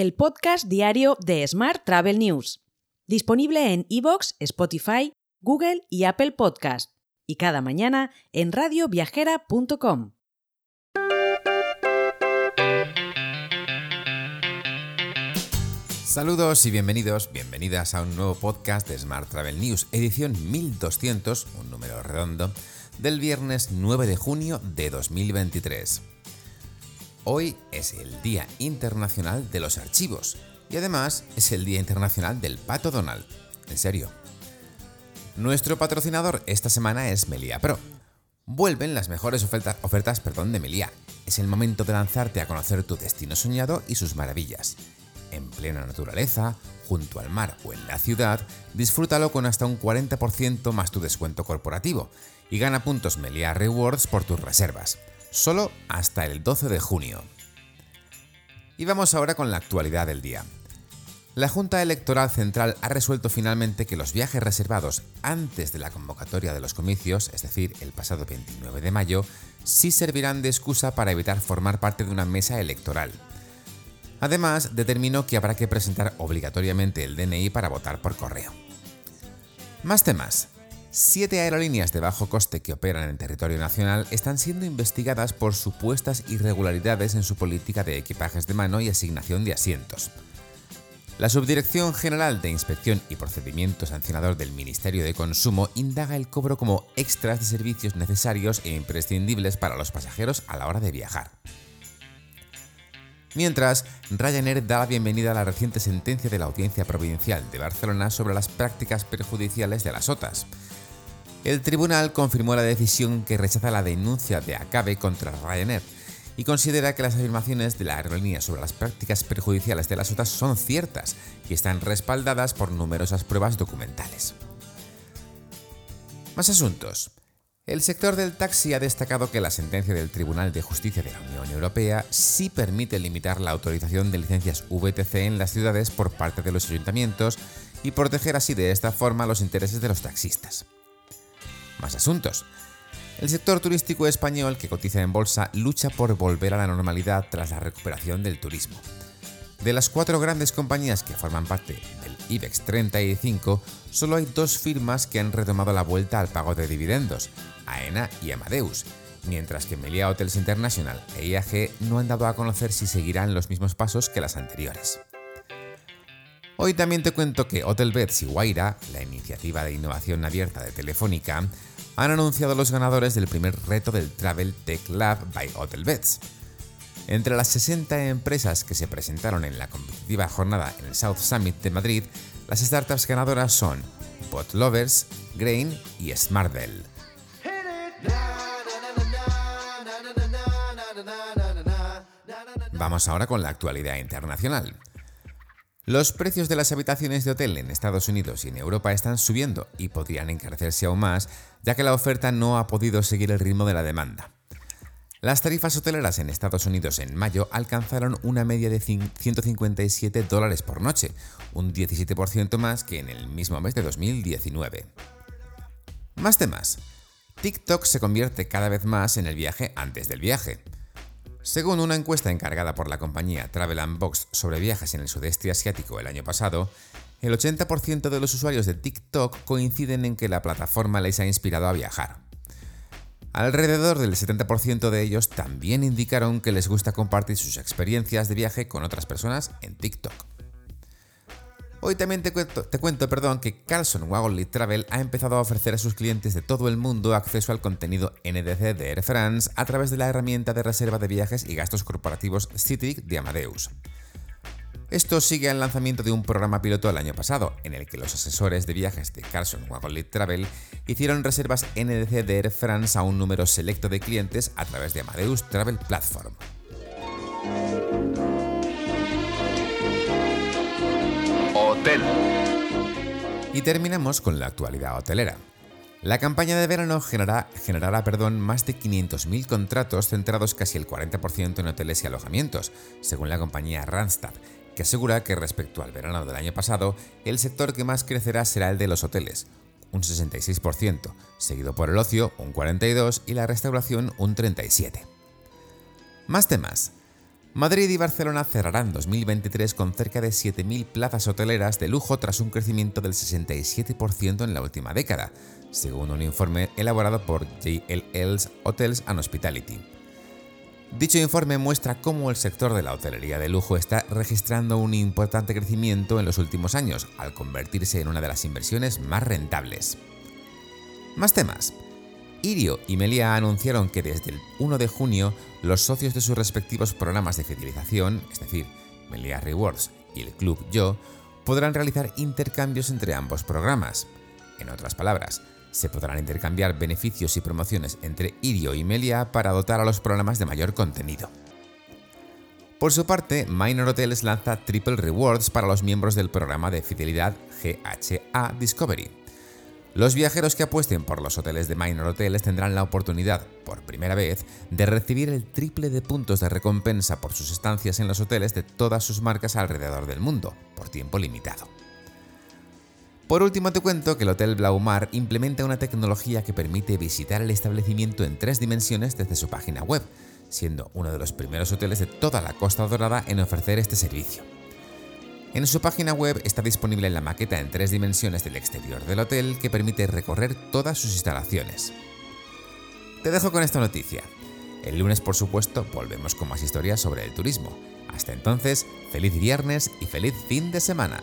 el podcast diario de Smart Travel News, disponible en iVoox, Spotify, Google y Apple Podcast, y cada mañana en radioviajera.com. Saludos y bienvenidos, bienvenidas a un nuevo podcast de Smart Travel News, edición 1200, un número redondo, del viernes 9 de junio de 2023. Hoy es el Día Internacional de los Archivos y además es el Día Internacional del Pato Donald. En serio. Nuestro patrocinador esta semana es Melia Pro. Vuelven las mejores ofertas, perdón, de Melia. Es el momento de lanzarte a conocer tu destino soñado y sus maravillas en plena naturaleza, junto al mar o en la ciudad, disfrútalo con hasta un 40% más tu descuento corporativo y gana puntos Melia Rewards por tus reservas, solo hasta el 12 de junio. Y vamos ahora con la actualidad del día. La Junta Electoral Central ha resuelto finalmente que los viajes reservados antes de la convocatoria de los comicios, es decir, el pasado 29 de mayo, sí servirán de excusa para evitar formar parte de una mesa electoral. Además, determinó que habrá que presentar obligatoriamente el DNI para votar por correo. Más temas. Siete aerolíneas de bajo coste que operan en territorio nacional están siendo investigadas por supuestas irregularidades en su política de equipajes de mano y asignación de asientos. La Subdirección General de Inspección y Procedimiento Sancionador del Ministerio de Consumo indaga el cobro como extras de servicios necesarios e imprescindibles para los pasajeros a la hora de viajar. Mientras, Ryanair da la bienvenida a la reciente sentencia de la Audiencia Provincial de Barcelona sobre las prácticas perjudiciales de las OTAs. El tribunal confirmó la decisión que rechaza la denuncia de ACABE contra Ryanair y considera que las afirmaciones de la aerolínea sobre las prácticas perjudiciales de las OTAs son ciertas y están respaldadas por numerosas pruebas documentales. Más asuntos. El sector del taxi ha destacado que la sentencia del Tribunal de Justicia de la Unión Europea sí permite limitar la autorización de licencias VTC en las ciudades por parte de los ayuntamientos y proteger así de esta forma los intereses de los taxistas. Más asuntos. El sector turístico español que cotiza en bolsa lucha por volver a la normalidad tras la recuperación del turismo. De las cuatro grandes compañías que forman parte del IBEX 35, solo hay dos firmas que han retomado la vuelta al pago de dividendos, AENA y Amadeus, mientras que Melia Hotels International e IAG no han dado a conocer si seguirán los mismos pasos que las anteriores. Hoy también te cuento que Hotelbeds y Guaira, la iniciativa de innovación abierta de Telefónica, han anunciado los ganadores del primer reto del Travel Tech Lab by Hotelbeds. Entre las 60 empresas que se presentaron en la competitiva jornada en el South Summit de Madrid, las startups ganadoras son Botlovers, Grain y Smartbell. Vamos ahora con la actualidad internacional. Los precios de las habitaciones de hotel en Estados Unidos y en Europa están subiendo y podrían encarecerse aún más, ya que la oferta no ha podido seguir el ritmo de la demanda. Las tarifas hoteleras en Estados Unidos en mayo alcanzaron una media de 157 dólares por noche, un 17% más que en el mismo mes de 2019. Más temas. TikTok se convierte cada vez más en el viaje antes del viaje. Según una encuesta encargada por la compañía Travel Box sobre viajes en el sudeste asiático el año pasado, el 80% de los usuarios de TikTok coinciden en que la plataforma les ha inspirado a viajar. Alrededor del 70% de ellos también indicaron que les gusta compartir sus experiencias de viaje con otras personas en TikTok. Hoy también te cuento, perdón, que Carlson Wagonlit Travel ha empezado a ofrecer a sus clientes de todo el mundo acceso al contenido NDC de Air France a través de la herramienta de reserva de viajes y gastos corporativos Citric de Amadeus. Esto sigue al lanzamiento de un programa piloto el año pasado, en el que los asesores de viajes de Carlson Wagonlit Travel hicieron reservas NDC de Air France a un número selecto de clientes a través de Amadeus Travel Platform. Hotel. Y terminamos con la actualidad hotelera. La campaña de verano generará, generará perdón, más de 500.000 contratos centrados casi el 40% en hoteles y alojamientos, según la compañía Randstad, que asegura que respecto al verano del año pasado, el sector que más crecerá será el de los hoteles, un 66%, seguido por el ocio, un 42% y la restauración, un 37%. Más temas. Madrid y Barcelona cerrarán 2023 con cerca de 7.000 plazas hoteleras de lujo tras un crecimiento del 67% en la última década, según un informe elaborado por JLL's Hotels and Hospitality. Dicho informe muestra cómo el sector de la hotelería de lujo está registrando un importante crecimiento en los últimos años, al convertirse en una de las inversiones más rentables. Más temas. Irio y Melia anunciaron que desde el 1 de junio los socios de sus respectivos programas de fidelización, es decir, Melia Rewards y el Club Yo, podrán realizar intercambios entre ambos programas. En otras palabras, se podrán intercambiar beneficios y promociones entre Irio y Melia para dotar a los programas de mayor contenido. Por su parte, Minor Hotels lanza Triple Rewards para los miembros del programa de fidelidad GHA Discovery. Los viajeros que apuesten por los hoteles de Minor Hotels tendrán la oportunidad, por primera vez, de recibir el triple de puntos de recompensa por sus estancias en los hoteles de todas sus marcas alrededor del mundo, por tiempo limitado. Por último te cuento que el Hotel Blaumar implementa una tecnología que permite visitar el establecimiento en tres dimensiones desde su página web, siendo uno de los primeros hoteles de toda la Costa Dorada en ofrecer este servicio. En su página web está disponible la maqueta en tres dimensiones del exterior del hotel que permite recorrer todas sus instalaciones. Te dejo con esta noticia. El lunes, por supuesto, volvemos con más historias sobre el turismo. Hasta entonces, feliz viernes y feliz fin de semana.